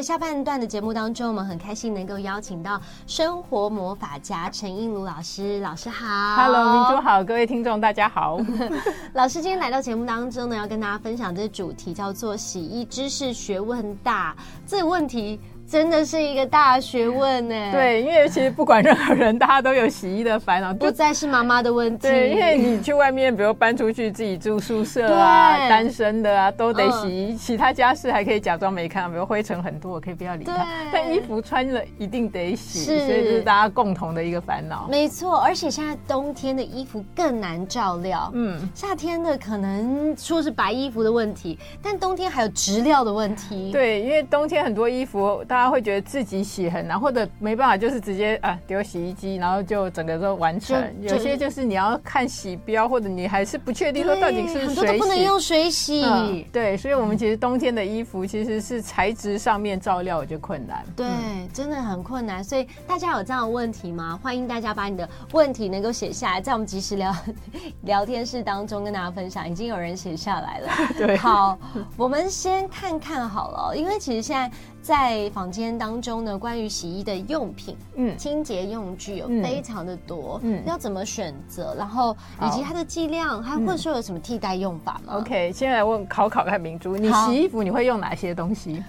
在下半段的节目当中，我们很开心能够邀请到生活魔法家陈映如老师。老师好，Hello，明珠好，各位听众大家好。老师今天来到节目当中呢，要跟大家分享这个主题叫做“洗衣知识学问大”这个问题。真的是一个大学问呢。对，因为其实不管任何人，大家都有洗衣的烦恼，不再是妈妈的问题。对，因为你去外面，比如搬出去自己住宿舍啊，单身的啊，都得洗衣。其他家事还可以假装没看到，比如灰尘很多，我可以不要理它。但衣服穿了一定得洗，所以这是大家共同的一个烦恼。没错，而且现在冬天的衣服更难照料。嗯，夏天的可能说是白衣服的问题，但冬天还有质料的问题。对，因为冬天很多衣服大。大家会觉得自己洗很难，或者没办法，就是直接啊丢洗衣机，然后就整个都完成。有些就是你要看洗标，或者你还是不确定说到底是水洗，很多都不能用水洗。嗯。对，所以我们其实冬天的衣服其实是材质上面照料我觉得困难。对，真的很困难。所以大家有这样的问题吗？欢迎大家把你的问题能够写下来，在我们即时聊聊天室当中跟大家分享。已经有人写下来了。对，好，我们先看看好了，因为其实现在。在房间当中呢，关于洗衣的用品，嗯，清洁用具有非常的多，嗯，要怎么选择？然后以及它的剂量，还会说有什么替代用法吗？OK，先来问考考看明珠，你洗衣服你会用哪些东西？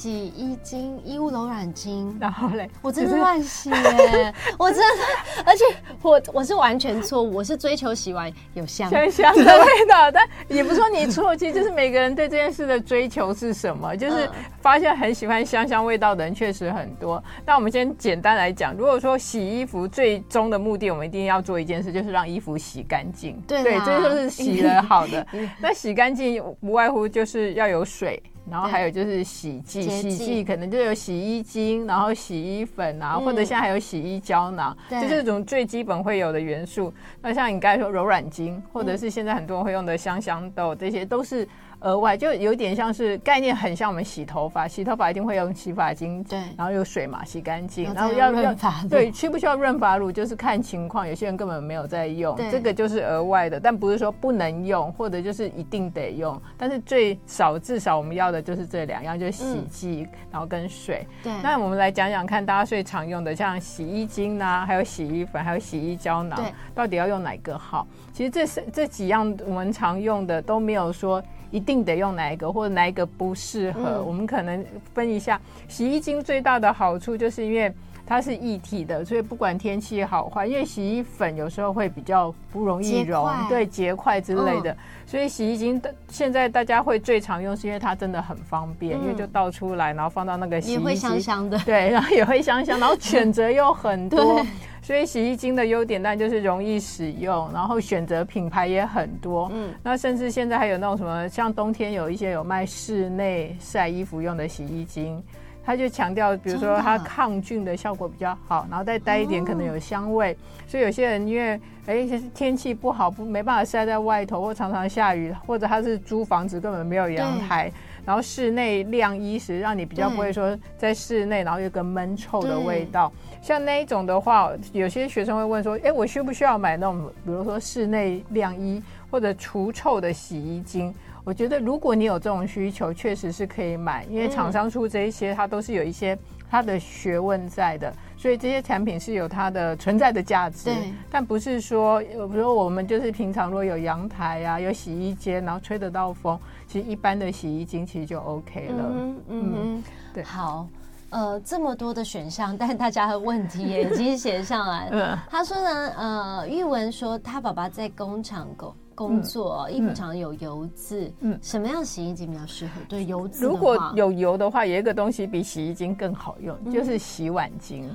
洗衣精、衣物柔软精，然后嘞，我真的乱洗耶，我真的，而且我我是完全错误，我是追求洗完有香香香的 味道，但也不说你错，其实就是每个人对这件事的追求是什么，就是发现很喜欢香香味道的人确实很多。那我们先简单来讲，如果说洗衣服最终的目的，我们一定要做一件事，就是让衣服洗干净。对，对，这就是洗了好的。那洗干净不外乎就是要有水。然后还有就是洗剂，洗剂可能就有洗衣精，然后洗衣粉啊，或者现在还有洗衣胶囊，就这种最基本会有的元素。那像你刚才说柔软精，或者是现在很多人会用的香香豆，这些都是。额外就有点像是概念，很像我们洗头发，洗头发一定会用洗发精，对，然后有水嘛，洗干净，然后要要对，需不需要润发乳，就是看情况，有些人根本没有在用，这个就是额外的，但不是说不能用，或者就是一定得用，但是最少至少我们要的就是这两样，就是洗剂，然后跟水。对，那我们来讲讲看，大家最常用的像洗衣精呐，还有洗衣粉，还有洗衣胶囊，到底要用哪个好？其实这是这几样我们常用的都没有说。一定得用哪一个，或者哪一个不适合，嗯、我们可能分一下。洗衣精最大的好处就是因为它是液体的，所以不管天气好坏，因为洗衣粉有时候会比较不容易溶，对结块之类的，嗯、所以洗衣精现在大家会最常用，是因为它真的很方便，嗯、因为就倒出来，然后放到那个洗衣机，也会香香的，对，然后也会香香，然后选择又很多。所以洗衣精的优点，当然就是容易使用，然后选择品牌也很多。嗯，那甚至现在还有那种什么，像冬天有一些有卖室内晒衣服用的洗衣精，它就强调，比如说它抗菌的效果比较好，然后再带一点可能有香味。所以有些人因为哎天气不好，不没办法晒在外头，或常常下雨，或者他是租房子根本没有阳台。然后室内晾衣时，让你比较不会说在室内，然后有个闷臭的味道。像那一种的话，有些学生会问说：“哎，我需不需要买那种，比如说室内晾衣或者除臭的洗衣精？”我觉得如果你有这种需求，确实是可以买，因为厂商出这一些，它都是有一些它的学问在的，所以这些产品是有它的存在的价值。但不是说，比如说我们就是平常如果有阳台啊，有洗衣间，然后吹得到风。其实一般的洗衣精其实就 OK 了。嗯嗯，嗯对。好，呃，这么多的选项，但大家的问题也已经写上来 他说呢，呃，玉文说他爸爸在工厂工工作，嗯、衣服常常有油渍。嗯，什么样洗衣机比较适合？对，油渍。如果有油的话，有一个东西比洗衣精更好用，嗯、就是洗碗精。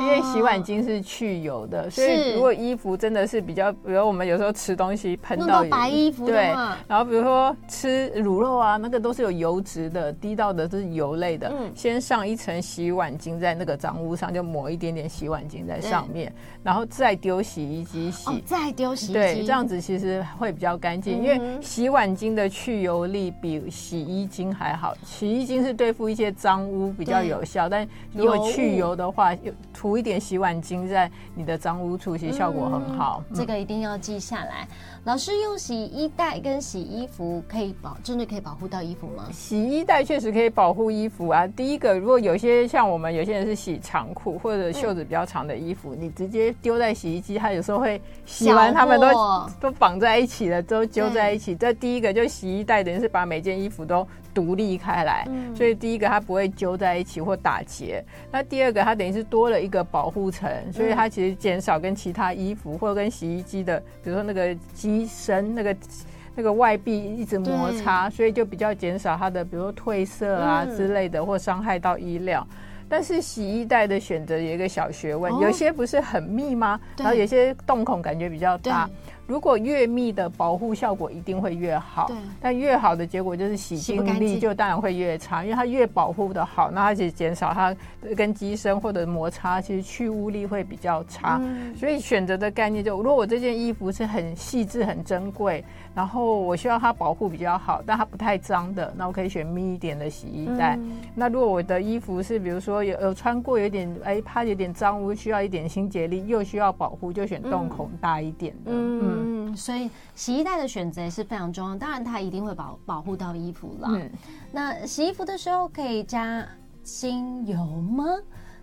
因为洗碗巾是去油的，所以如果衣服真的是比较，比如我们有时候吃东西喷到白衣服，对，然后比如说吃卤肉啊，那个都是有油脂的，滴到的都是油类的。嗯，先上一层洗碗巾在那个脏污上，就抹一点点洗碗巾在上面，然后再丢洗衣机洗，再丢洗衣机，对，这样子其实会比较干净。因为洗碗巾的去油力比洗衣精还好，洗衣精是对付一些脏污比较有效，但如果去油的话，涂一点洗碗巾在你的脏污处，其实效果很好。嗯嗯、这个一定要记下来。老师用洗衣袋跟洗衣服可以保，真的可以保护到衣服吗？洗衣袋确实可以保护衣服啊。第一个，如果有些像我们有些人是洗长裤或者袖子比较长的衣服，嗯、你直接丢在洗衣机，它有时候会洗完，它们都都绑在一起了，都揪在一起。这第一个就洗衣袋等于是把每件衣服都独立开来，嗯、所以第一个它不会揪在一起或打结。那第二个它等于是多了一个保护层，所以它其实减少跟其他衣服或者跟洗衣机的，比如说那个机身那个那个外壁一直摩擦，所以就比较减少它的，比如说褪色啊之类的，或伤害到衣料。但是洗衣袋的选择有一个小学问，有些不是很密吗？然后有些洞孔感觉比较大。如果越密的保护效果一定会越好，但越好的结果就是洗净。力就当然会越差，因为它越保护的好，那它其实减少它跟机身或者摩擦，其实去污力会比较差。嗯、所以选择的概念就，如果我这件衣服是很细致、很珍贵，然后我需要它保护比较好，但它不太脏的，那我可以选密一点的洗衣袋。嗯、那如果我的衣服是比如说有有穿过有点哎怕有点脏污，需要一点清洁力，又需要保护，就选洞孔大一点的。嗯。所以洗衣袋的选择是非常重要。当然，它一定会保保护到衣服啦。嗯，那洗衣服的时候可以加精油吗？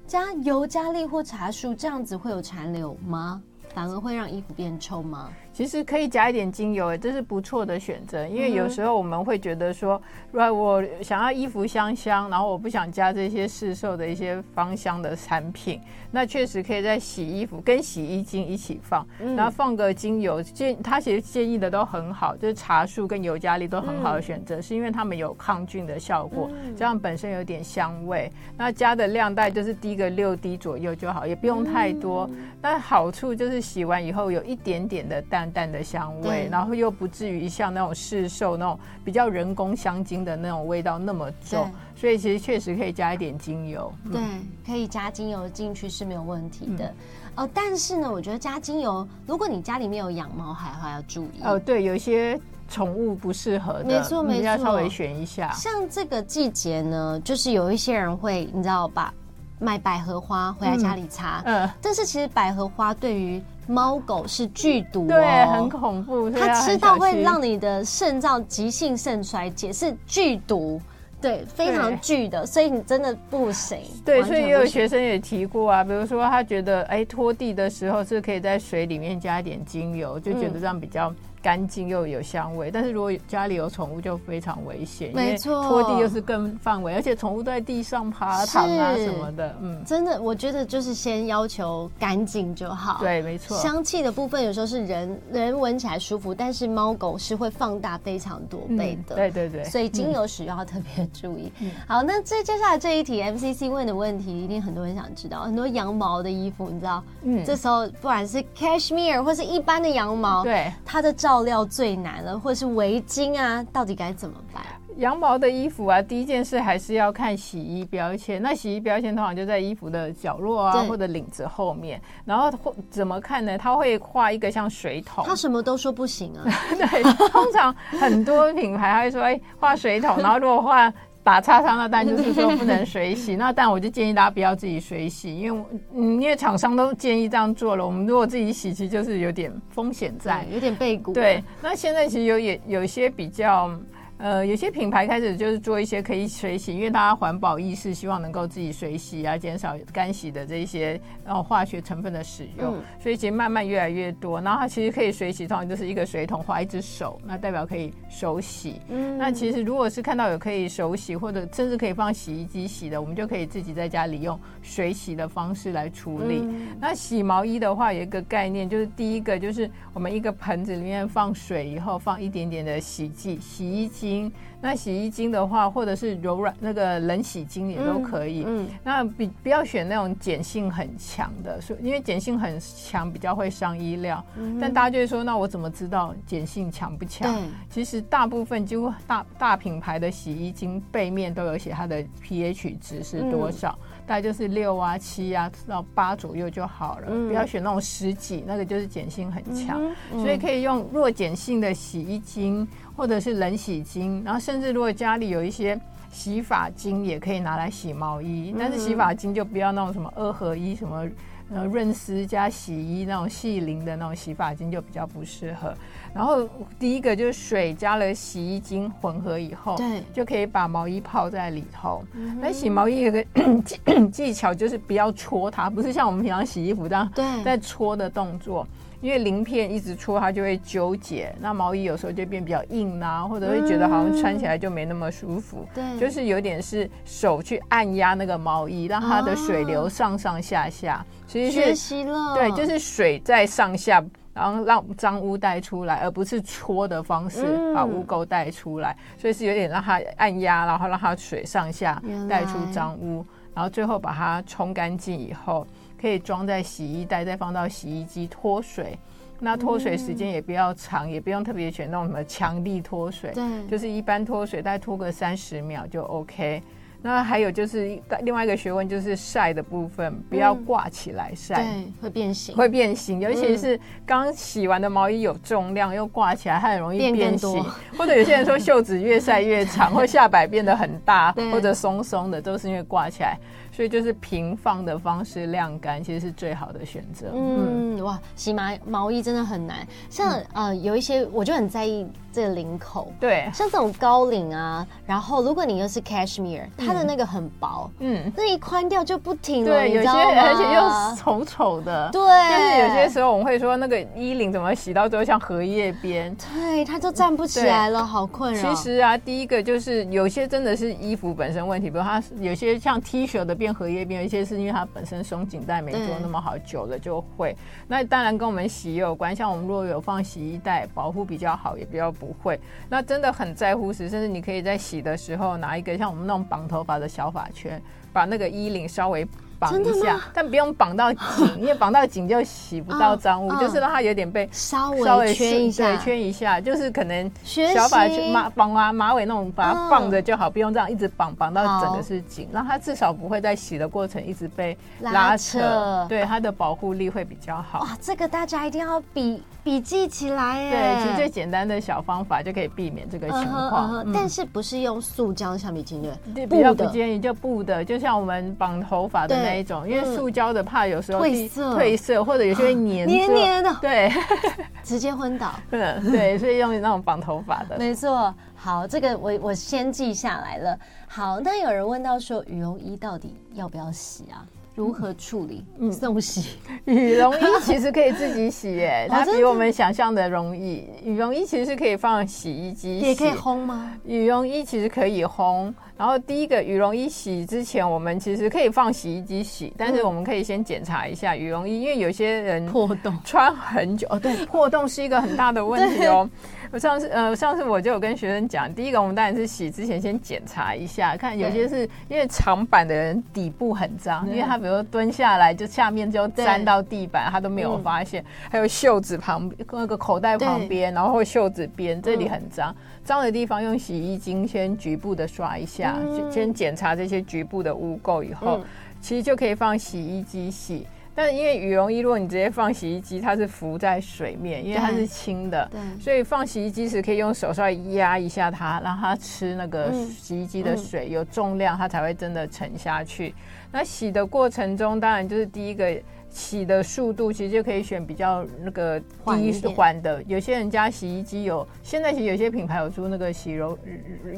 加油加力或茶树这样子会有残留吗？反而会让衣服变臭吗？其实可以加一点精油，这是不错的选择。因为有时候我们会觉得说，如果我想要衣服香香，然后我不想加这些市售的一些芳香的产品，那确实可以在洗衣服跟洗衣精一起放，然后放个精油。建他其实建议的都很好，就是茶树跟尤加利都很好的选择，是因为它们有抗菌的效果，这样本身有点香味。那加的量大概就是滴个六滴左右就好，也不用太多。但好处就是洗完以后有一点点的淡。淡的香味，然后又不至于像那种市售那种比较人工香精的那种味道那么重，所以其实确实可以加一点精油。对，可以加精油进去是没有问题的。嗯、哦，但是呢，我觉得加精油，如果你家里面有养猫孩的话，要注意。哦，对，有些宠物不适合的，没错没错，要稍微选一下。像这个季节呢，就是有一些人会，你知道吧，买百合花回来家里擦。嗯，呃、但是其实百合花对于猫狗是剧毒，哦，对，很恐怖。它吃到会让你的肾脏急性肾衰竭，是剧毒，对，非常剧的，所以你真的不行。对，所以也有学生也提过啊，比如说他觉得，哎，拖地的时候是可以在水里面加一点精油，就觉得这样比较。干净又有香味，但是如果家里有宠物就非常危险，没错，拖地又是更范围，而且宠物都在地上爬、躺啊什么的，嗯，真的，我觉得就是先要求干净就好。对，没错。香气的部分有时候是人人闻起来舒服，但是猫狗是会放大非常多倍的。嗯、对对对，所以精油使用要特别注意。嗯、好，那这接下来这一题 MCC 问的问题，一定很多人想知道，很多羊毛的衣服，你知道，嗯，这时候不管是 cashmere 或是一般的羊毛，对它的照。料最难了，或者是围巾啊，到底该怎么办？羊毛的衣服啊，第一件事还是要看洗衣标签。那洗衣标签通常就在衣服的角落啊，或者领子后面。然后怎么看呢？他会画一个像水桶。他什么都说不行啊。对，通常很多品牌他会说，哎，画水桶。然后如果画。打叉叉的蛋就是说不能水洗，那蛋我就建议大家不要自己水洗，因为嗯，因为厂商都建议这样做了，我们如果自己洗，其实就是有点风险在，有点背骨。对，那现在其实有也有一些比较。呃，有些品牌开始就是做一些可以水洗，因为大家环保意识，希望能够自己水洗啊，减少干洗的这一些然后化学成分的使用，嗯、所以其实慢慢越来越多。然后它其实可以水洗，通常就是一个水桶画一只手，那代表可以手洗。嗯，那其实如果是看到有可以手洗，或者甚至可以放洗衣机洗的，我们就可以自己在家里用水洗的方式来处理。嗯、那洗毛衣的话，有一个概念，就是第一个就是我们一个盆子里面放水以后，放一点点的洗剂、洗衣机。那洗衣精的话，或者是柔软那个冷洗精也都可以。嗯，嗯，那比不要选那种碱性很强的，所以因为碱性很强比较会伤衣料。嗯、但大家就会说，那我怎么知道碱性强不强？嗯其实大部分几乎大大品牌的洗衣精背面都有写它的 pH 值是多少，嗯、大概就是六啊、七啊到八左右就好了。嗯、不要选那种十几，那个就是碱性很强。所以可以用弱碱性的洗衣精。或者是冷洗精，然后甚至如果家里有一些洗发精也可以拿来洗毛衣，但是洗发精就不要那种什么二合一什么。呃，润丝加洗衣那种细灵的那种洗发精就比较不适合。然后第一个就是水加了洗衣精混合以后，对，就可以把毛衣泡在里头。那、嗯、洗毛衣有个 技技巧就是不要搓它，不是像我们平常洗衣服这样对在搓的动作。因为鳞片一直搓，它就会纠结，那毛衣有时候就变比较硬啊，或者会觉得好像穿起来就没那么舒服。对、嗯，就是有点是手去按压那个毛衣，让它的水流上上下下。其实学习了，对，就是水在上下，然后让脏污带出来，而不是搓的方式把污垢带出来。所以是有点让它按压，然后让它水上下带出脏污，然后最后把它冲干净以后。可以装在洗衣袋，再放到洗衣机脱水。那脱水时间也不要长，嗯、也不用特别选那种什么强力脱水，对，就是一般脱水，大概脱个三十秒就 OK。那还有就是另外一个学问，就是晒的部分，不要挂起来晒，对，会变形，会变形。尤其是刚洗完的毛衣有重量，又挂起来，它很容易变形。或者有些人说袖子越晒越长，或下摆变得很大，或者松松的，都是因为挂起来。所以就是平放的方式晾干，其实是最好的选择。嗯，哇，洗毛毛衣真的很难。像、嗯、呃，有一些我就很在意这个领口。对，像这种高领啊，然后如果你又是 cashmere，它的那个很薄，嗯，那一宽掉就不停了。对，有些而且又丑丑的。对，就是有些时候我们会说那个衣领怎么洗到最后像荷叶边？对，它就站不起来了，好困扰。其实啊，第一个就是有些真的是衣服本身问题，比如它有些像 T 恤的边。荷叶边，有一些是因为它本身松紧带没做那么好，久了就会。那当然跟我们洗也有关，像我们如果有放洗衣袋，保护比较好，也比较不会。那真的很在乎时，甚至你可以在洗的时候拿一个像我们那种绑头发的小发圈，把那个衣领稍微。绑一下，但不用绑到紧，因为绑到紧就洗不到脏污，就是让它有点被稍微圈一下，对，圈一下，就是可能小发圈马绑啊马尾那种，把它放着就好，不用这样一直绑，绑到整个是紧，让它至少不会在洗的过程一直被拉扯，对，它的保护力会比较好。哇，这个大家一定要笔笔记起来哎。对，其实最简单的小方法就可以避免这个情况，但是不是用塑胶橡皮筋对？比较不建议就布的，就像我们绑头发的那一种，因为塑胶的怕有时候褪色，褪色或者有些会黏黏黏的，对，直接昏倒。嗯，对，所以用那种绑头发的。没错，好，这个我我先记下来了。好，那有人问到说，羽绒衣到底要不要洗啊？如何处理？嗯，送洗 羽绒衣其实可以自己洗，耶，它比我们想象的容易。羽绒衣其实是可以放洗衣机洗，也可以烘吗？羽绒衣其实可以烘。然后第一个羽绒衣洗之前，我们其实可以放洗衣机洗，但是我们可以先检查一下羽绒衣，因为有些人破洞穿很久，哦，对，破洞是一个很大的问题哦。我上次呃，上次我就有跟学生讲，第一个我们当然是洗之前先检查一下，看有些是因为长板的人底部很脏，因为他比如说蹲下来就下面就沾到地板，他都没有发现。还有袖子旁那个口袋旁边，然后袖子边这里很脏，脏的地方用洗衣精先局部的刷一下，先检查这些局部的污垢以后，其实就可以放洗衣机洗。但是因为羽绒衣，如果你直接放洗衣机，它是浮在水面，因为它是轻的，对，所以放洗衣机时可以用手稍微压一下它，让它吃那个洗衣机的水，有重量它才会真的沉下去。那洗的过程中，当然就是第一个。洗的速度其实就可以选比较那个低缓的，有些人家洗衣机有，现在其实有些品牌有出那个洗绒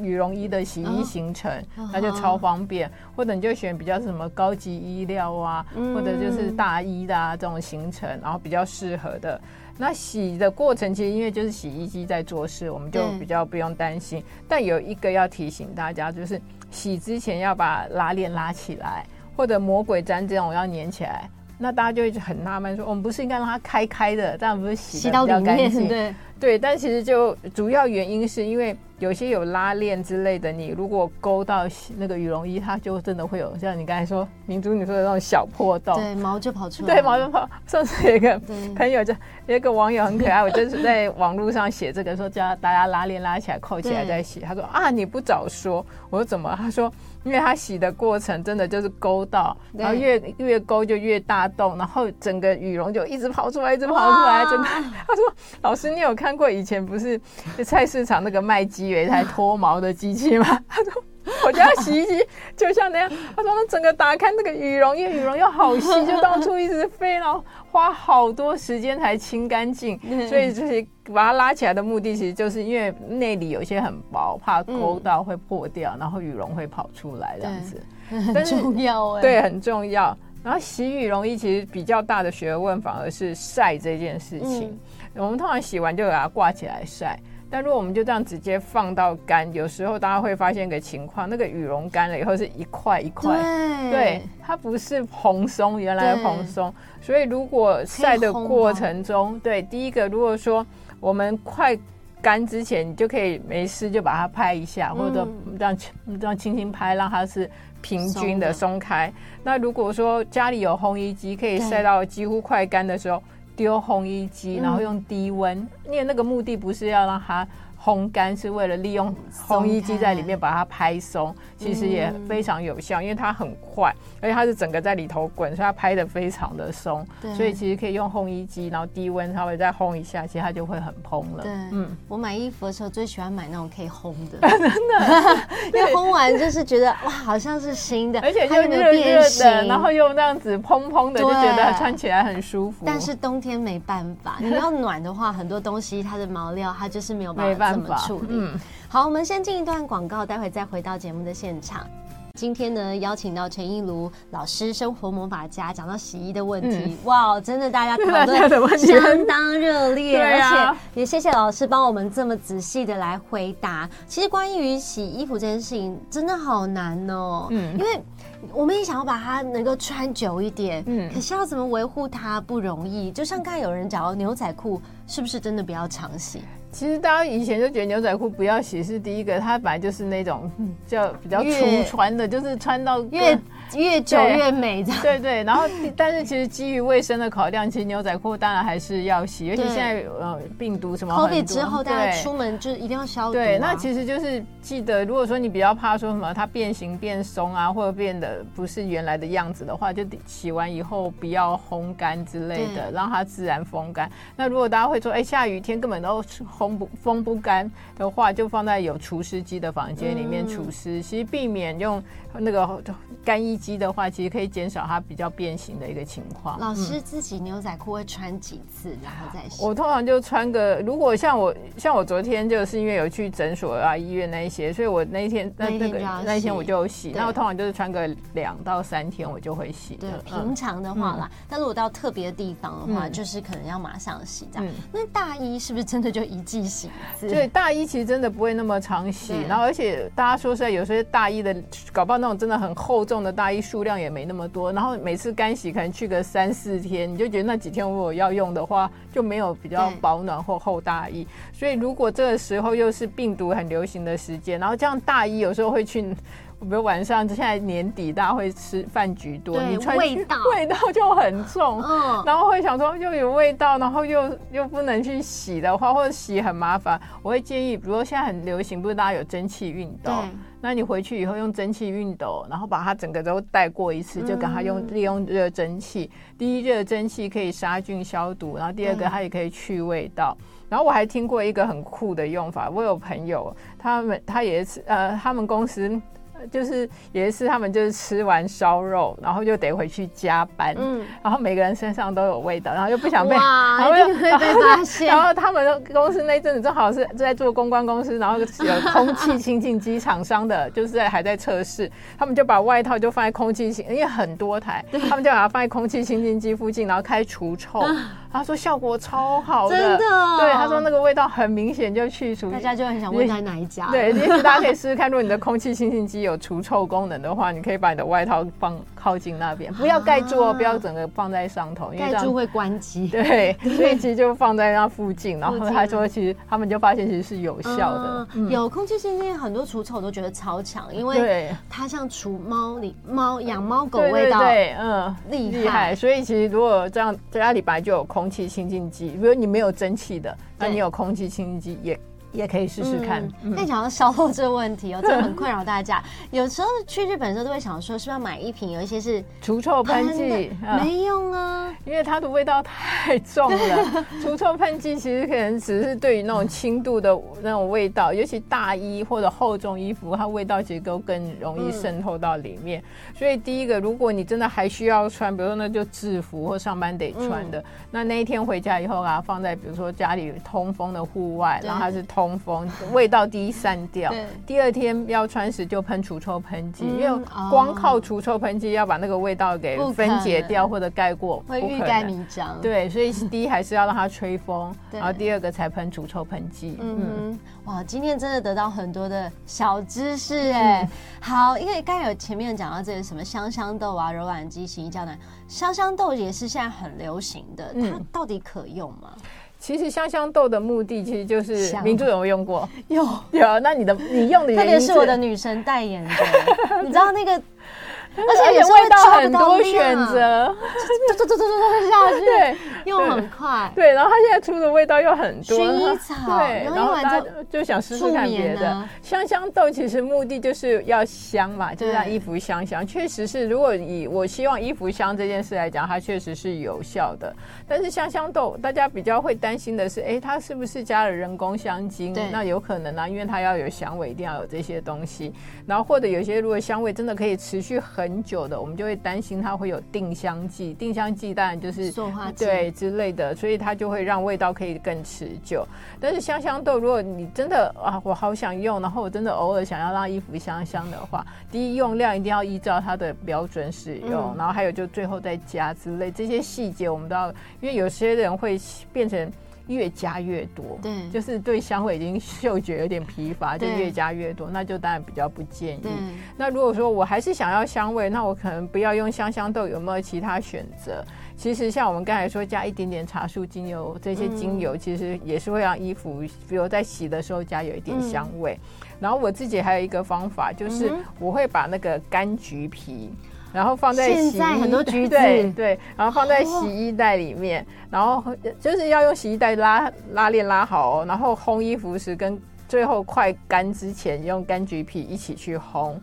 羽绒衣的洗衣行程，那就超方便。或者你就选比较什么高级衣料啊，或者就是大衣的啊这种行程，然后比较适合的。那洗的过程其实因为就是洗衣机在做事，我们就比较不用担心。但有一个要提醒大家，就是洗之前要把拉链拉起来，或者魔鬼毡这种要粘起来。那大家就一直很纳闷说，我们不是应该让它开开的，这样不是洗得比较干净？对对，但其实就主要原因是因为。有些有拉链之类的，你如果勾到那个羽绒衣，它就真的会有像你刚才说明珠你说的那种小破洞，对，毛就跑出来，对，毛就跑。上次有一个朋友就有一个网友很可爱，我就是在网络上写这个说叫大家拉链拉起来扣起来再洗，他说啊你不早说，我说怎么？他说因为他洗的过程真的就是勾到，然后越越勾就越大洞，然后整个羽绒就一直跑出来，一直跑出来，真的。他说老师你有看过以前不是菜市场那个卖鸡？有一台脱毛的机器吗？他说我家洗衣机就像那样。他说，那整个打开那个羽绒，因为羽绒又好细，就到处一直飞，然后花好多时间才清干净。所以就是把它拉起来的目的，其实就是因为内里有些很薄，怕勾到会破掉，然后羽绒会跑出来这样子。很重要哎，对，很重要。然后洗羽绒衣其实比较大的学问，反而是晒这件事情。我们通常洗完就把它挂起来晒。但如果我们就这样直接放到干，有时候大家会发现一个情况，那个羽绒干了以后是一块一块，对，它不是蓬松，原来的蓬松。所以如果晒的过程中，对，第一个如果说我们快干之前，你就可以没事就把它拍一下，或者这样这样轻轻拍，让它是平均的松开。那如果说家里有烘衣机，可以晒到几乎快干的时候。丢烘衣机，然后用低温，嗯、因为那个目的不是要让它。烘干是为了利用烘衣机在里面把它拍松，其实也非常有效，因为它很快，而且它是整个在里头滚，所以它拍的非常的松。所以其实可以用烘衣机，然后低温稍微再烘一下，其实它就会很蓬了。对，嗯，我买衣服的时候最喜欢买那种可以烘的，真的，因为烘完就是觉得哇，好像是新的，而且又热热的，然后又那样子蓬蓬的，就觉得穿起来很舒服。但是冬天没办法，你要暖的话，很多东西它的毛料它就是没有办法。怎么处理？嗯，好，我们先进一段广告，待会再回到节目的现场。今天呢，邀请到陈一如老师，生活魔法家，讲到洗衣的问题，嗯、哇，真的大家讨论相当热烈，而且也谢谢老师帮我们这么仔细的来回答。其实关于洗衣服这件事情，真的好难哦，嗯，因为我们也想要把它能够穿久一点，嗯，可是要怎么维护它不容易。就像刚才有人讲到，牛仔裤是不是真的不要常洗？其实大家以前就觉得牛仔裤不要洗是第一个，它本来就是那种叫比较粗穿的，就是穿到越越久越美的。对对，然后但是其实基于卫生的考量，其实牛仔裤当然还是要洗，尤其现在呃病毒什么很多。之后大家出门就一定要消毒。对，那其实就是记得，如果说你比较怕说什么它变形变松啊，或者变得不是原来的样子的话，就洗完以后不要烘干之类的，让它自然风干。那如果大家会说，哎，下雨天根本都。烘不风不干的话，就放在有除湿机的房间里面除湿。嗯、其实避免用那个干衣机的话，其实可以减少它比较变形的一个情况。老师自己牛仔裤会穿几次，然后再洗？我通常就穿个，如果像我像我昨天就是因为有去诊所啊、医院那一些，所以我那一天那那个那一天我就有洗。那我通常就是穿个两到三天，我就会洗。对，平常的话啦，嗯、但如果到特别的地方的话，嗯、就是可能要马上洗这样。嗯、那大衣是不是真的就一？季洗一次，对，大衣其实真的不会那么常洗，然后而且大家说实在，有些大衣的搞不好那种真的很厚重的大衣数量也没那么多，然后每次干洗可能去个三四天，你就觉得那几天如果要用的话就没有比较保暖或厚大衣，所以如果这个时候又是病毒很流行的时间，然后这样大衣有时候会去。比如晚上，现在年底大家会吃饭局多，你穿味道味道就很重，嗯，然后会想说又有味道，然后又又不能去洗的话，或者洗很麻烦，我会建议，比如说现在很流行，不是大家有蒸汽熨斗，对那你回去以后用蒸汽熨斗，然后把它整个都带过一次，就给它用利用热蒸汽，嗯、第一热蒸汽可以杀菌消毒，然后第二个它也可以去味道，嗯、然后我还听过一个很酷的用法，我有朋友他们他也是呃他们公司。就是有一次，他们就是吃完烧肉，然后就得回去加班，嗯，然后每个人身上都有味道，然后又不想被，哇，然后又被 发现，然后他们公司那阵子正好是在做公关公司，然后有空气清净机厂商的，就是在还在测试，他们就把外套就放在空气清，因为很多台，他们就把它放在空气清净机附近，然后开除臭。他说效果超好的，真的。对，他说那个味道很明显就去除。大家就很想问在哪一家？对，其实 大家可以试试看，如果你的空气清净机有除臭功能的话，你可以把你的外套放靠近那边，不要盖住哦，不要整个放在上头，因为盖住会关机。对，所以其实就放在那附近。然后他说，其实他们就发现其实是有效的。有空气清新很多除臭都觉得超强，因为它像除猫里猫养猫狗味道，对，嗯，厉害。所以其实如果这样，家里本来就有空。空气清净机，比如你没有蒸汽的，那你有空气清净机也也可以试试看。那讲到消耗这个问题哦，这个很困扰大家。有时候去日本的时候都会想说，是不是要买一瓶？有一些是除臭喷剂，没用啊，因为它的味道太重了。除臭喷剂其实可能只是对于那种轻度的那种味道，尤其大衣或者厚重衣服，它味道其实都更容易渗透到里面。所以第一个，如果你真的还需要穿，比如说那就制服或上班得穿的，那那一天回家以后啊，放在比如说家里通风的户外，然后它是通。通风，味道第一散掉。第二天要穿时就喷除臭喷剂，因为光靠除臭喷剂要把那个味道给分解掉或者盖过，会欲盖弥彰。对，所以第一还是要让它吹风，然后第二个才喷除臭喷剂。嗯，哇，今天真的得到很多的小知识哎。好，因为刚有前面讲到这个什么香香豆啊、柔软剂、洗衣胶囊，香香豆也是现在很流行的，它到底可用吗？其实香香豆的目的其实就是，明珠有没有用过？有有，那你的你用的原因，特别是我的女神代言的，你知道那个。而且也味道很多选择，走走走走走下去，对，又很快，对。然后它现在出的味道又很多，薰衣草，对。然后大家就想试试看别的。香香豆其实目的就是要香嘛，就是让衣服香香。确实是，如果以我希望衣服香这件事来讲，它确实是有效的。但是香香豆大家比较会担心的是，哎，它是不是加了人工香精？那有可能啊，因为它要有香味，一定要有这些东西。然后或者有些如果香味真的可以持续很。很久的，我们就会担心它会有定香剂，定香剂当然就是塑化剂对之类的，所以它就会让味道可以更持久。但是香香豆，如果你真的啊，我好想用，然后我真的偶尔想要让衣服香香的话，第一用量一定要依照它的标准使用，嗯、然后还有就最后再加之类这些细节，我们都要，因为有些人会变成。越加越多，对，就是对香味已经嗅觉有点疲乏，就越加越多，那就当然比较不建议。那如果说我还是想要香味，那我可能不要用香香豆，有没有其他选择？其实像我们刚才说，加一点点茶树精油，这些精油其实也是会让衣服，比如在洗的时候加有一点香味。然后我自己还有一个方法，就是我会把那个柑橘皮。然后放在洗衣很多橘子 对对，然后放在洗衣袋里面，然后就是要用洗衣袋拉拉链拉好哦，然后烘衣服时跟最后快干之前用柑橘皮一起去烘。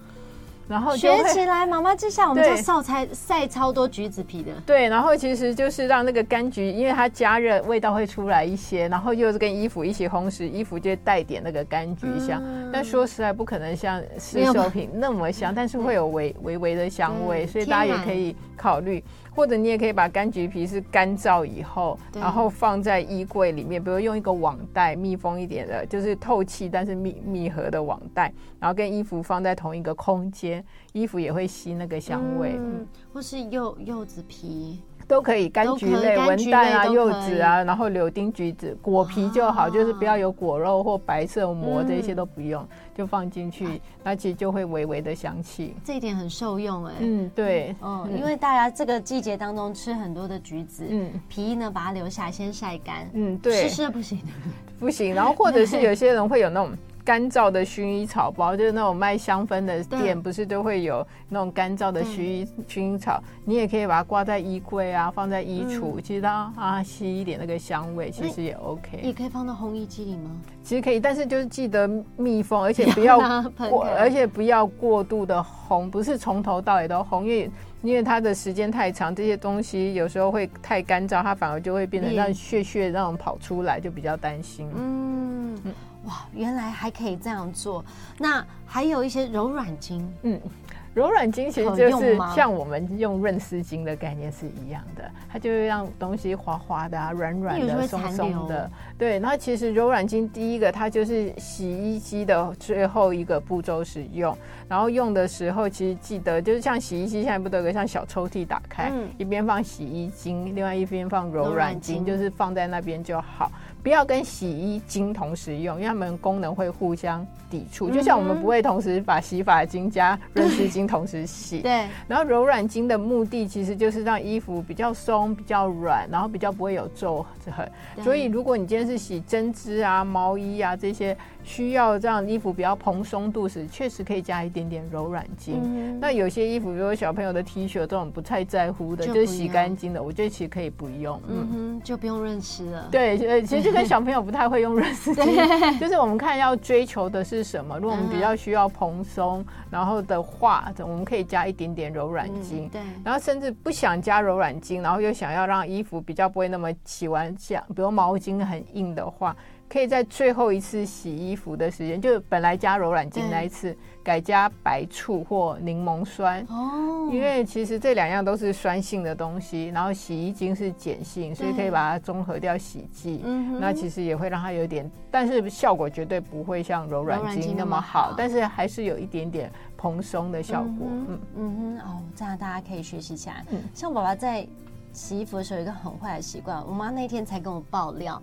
然后学起来，妈妈就像我们家晒菜晒超多橘子皮的。对，然后其实就是让那个柑橘，因为它加热味道会出来一些，然后又是跟衣服一起烘时，衣服就会带点那个柑橘香。嗯、但说实在不可能像试售品那么香，但是会有微微微的香味，嗯、所以大家也可以考虑。或者你也可以把柑橘皮是干燥以后，然后放在衣柜里面，比如用一个网袋密封一点的，就是透气但是密密合的网袋，然后跟衣服放在同一个空间，衣服也会吸那个香味。嗯，或是柚柚子皮。都可以，柑橘类、文旦啊、柚子啊，然后柳丁、橘子，果皮就好，就是不要有果肉或白色膜，这些都不用，就放进去，那其实就会微微的香气。这一点很受用哎。嗯，对，嗯，因为大家这个季节当中吃很多的橘子，嗯，皮呢把它留下，先晒干，嗯，对，湿湿不行，不行。然后或者是有些人会有那种。干燥的薰衣草包，就是那种卖香氛的店，不是都会有那种干燥的薰衣薰衣草？你也可以把它挂在衣柜啊，放在衣橱，嗯、其实它啊吸一点那个香味，其实也 OK。也可以放到烘衣机里吗？其实可以，但是就是记得密封，而且不要过，而且不要过度的烘，不是从头到尾都烘，因为因为它的时间太长，这些东西有时候会太干燥，它反而就会变成让屑屑那种跑出来，就比较担心。嗯。嗯哇，原来还可以这样做。那还有一些柔软巾，嗯，柔软巾其实就是像我们用润丝巾的概念是一样的，它就会让东西滑滑的啊，软软的、松松的。对，那其实柔软巾第一个它就是洗衣机的最后一个步骤使用，然后用的时候其实记得就是像洗衣机现在不都有个像小抽屉打开，嗯、一边放洗衣精，另外一边放柔软巾，就是放在那边就好。不要跟洗衣精同时用，因为它们功能会互相抵触。就像我们不会同时把洗发精加润丝精同时洗。对。然后柔软精的目的其实就是让衣服比较松、比较软，然后比较不会有皱痕。所以如果你今天是洗针织啊、毛衣啊这些。需要这样衣服比较蓬松度时，确实可以加一点点柔软巾。嗯、那有些衣服，比如说小朋友的 T 恤这种不太在乎的，就，就是洗干净的，我觉得其实可以不用。嗯哼，就不用润湿了。对，其实就跟 小朋友不太会用润湿巾，就是我们看要追求的是什么。如果我们比较需要蓬松，然后的话，我们可以加一点点柔软巾。对，然后甚至不想加柔软巾，然后又想要让衣服比较不会那么洗完像，比如毛巾很硬的话。可以在最后一次洗衣服的时间，就本来加柔软巾那一次，改加白醋或柠檬酸哦，因为其实这两样都是酸性的东西，然后洗衣精是碱性，所以可以把它综合掉洗剂。嗯，那其实也会让它有点，但是效果绝对不会像柔软巾那么好，但是还是有一点点蓬松的效果。嗯嗯哼，哦，这样大家可以学习起来。嗯，像爸爸在洗衣服的时候有一个很坏的习惯，我妈那天才跟我爆料。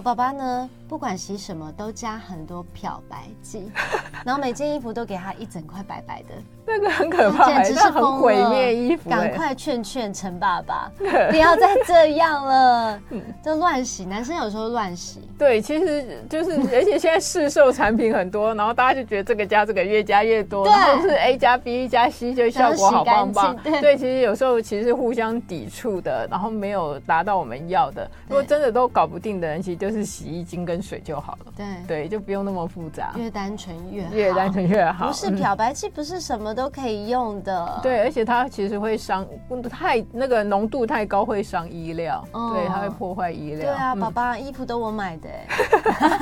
我爸爸呢，不管洗什么都加很多漂白剂，然后每件衣服都给他一整块白白的。那个很可怕，简直是很毁灭衣服。赶快劝劝陈爸爸，不要再这样了，就乱洗。男生有时候乱洗。对，其实就是，而且现在市售产品很多，然后大家就觉得这个加这个越加越多，然后是 A 加 B 加 C 就效果好棒棒。对，其实有时候其实是互相抵触的，然后没有达到我们要的。如果真的都搞不定的人，其实就是洗衣精跟水就好了。对对，就不用那么复杂，越单纯越好，越单纯越好。不是漂白剂，不是什么都可以用的。对，而且它其实会伤，太那个浓度太高会伤衣料。对，它会破坏衣料。对啊，宝宝衣服都我买的。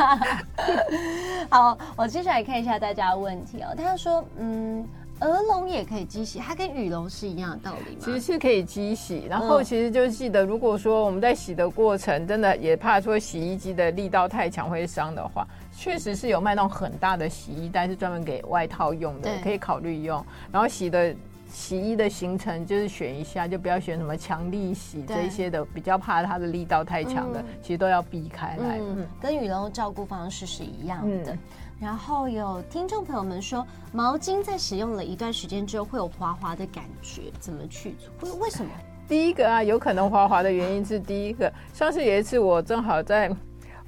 好，我接下来看一下大家的问题哦。他说，嗯。鹅绒也可以机洗，它跟羽绒是一样的道理吗？其实是可以机洗，然后其实就记得，如果说我们在洗的过程真的也怕说洗衣机的力道太强会伤的话，确实是有卖那种很大的洗衣袋，是专门给外套用的，可以考虑用。然后洗的洗衣的行程就是选一下，就不要选什么强力洗这一些的，比较怕它的力道太强的，其实都要避开来。嗯，跟羽绒的照顾方式是一样的。然后有听众朋友们说，毛巾在使用了一段时间之后会有滑滑的感觉，怎么去除？为为什么？第一个啊，有可能滑滑的原因是第一个，上次有一次我正好在。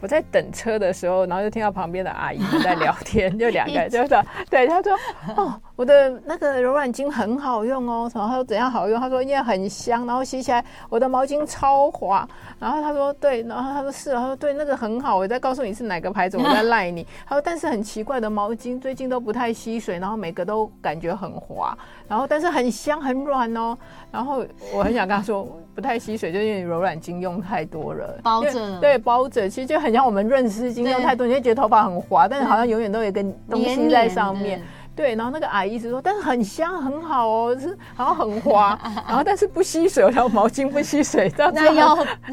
我在等车的时候，然后就听到旁边的阿姨们在聊天，就两个人就说，对，他说，哦，我的那个柔软巾很好用哦，然后他说怎样好用？他说因为很香，然后洗起来我的毛巾超滑。然后他说对，然后他说是，他说对，那个很好。我再告诉你是哪个牌子，我在赖你。他说但是很奇怪的毛巾最近都不太吸水，然后每个都感觉很滑，然后但是很香很软哦。然后我很想跟他说不太吸水，就因为柔软巾用太多了，包着，对，包着，其实就很。像我们润湿巾用太多，你会觉得头发很滑，但是好像永远都有一个东西在上面。对，然后那个阿姨一直说，但是很香，很好哦，是好像很滑，然后但是不吸水，然后毛巾不吸水，这样子，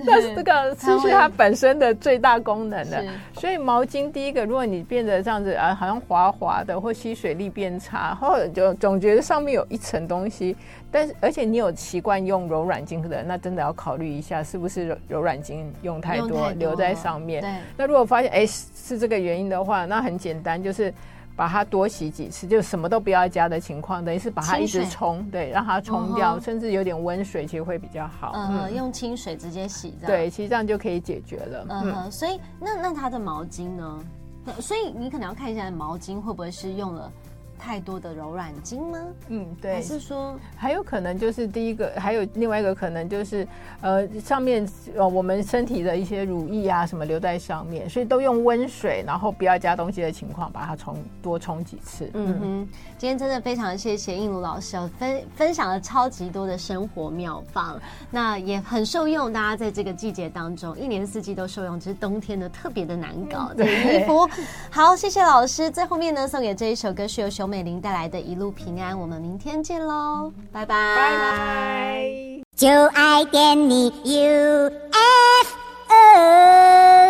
那 是这个失去它本身的最大功能的。所以毛巾第一个，如果你变得这样子啊，好像滑滑的，或吸水力变差，或者就总觉得上面有一层东西，但是而且你有习惯用柔软巾的人，那真的要考虑一下，是不是柔柔软巾用太多留在上面。那如果发现哎是这个原因的话，那很简单，就是。把它多洗几次，就什么都不要加的情况，等于是把它一直冲，对，让它冲掉，甚至有点温水，其实会比较好。嗯，用清水直接洗，对，其实这样就可以解决了。嗯，所以那那它的毛巾呢？所以你可能要看一下毛巾会不会是用了。太多的柔软巾吗？嗯，对。还是说还有可能就是第一个，还有另外一个可能就是，呃，上面呃我们身体的一些乳液啊什么留在上面，所以都用温水，然后不要加东西的情况，把它冲多冲几次。嗯哼，今天真的非常谢谢应如老师分分享了超级多的生活妙方，那也很受用。大家在这个季节当中，一年四季都受用，只是冬天呢特别的难搞。这个衣服好，谢谢老师。最后面呢，送给这一首歌是由熊美玲带来的一路平安，我们明天见喽，拜拜！就爱点你 U F O。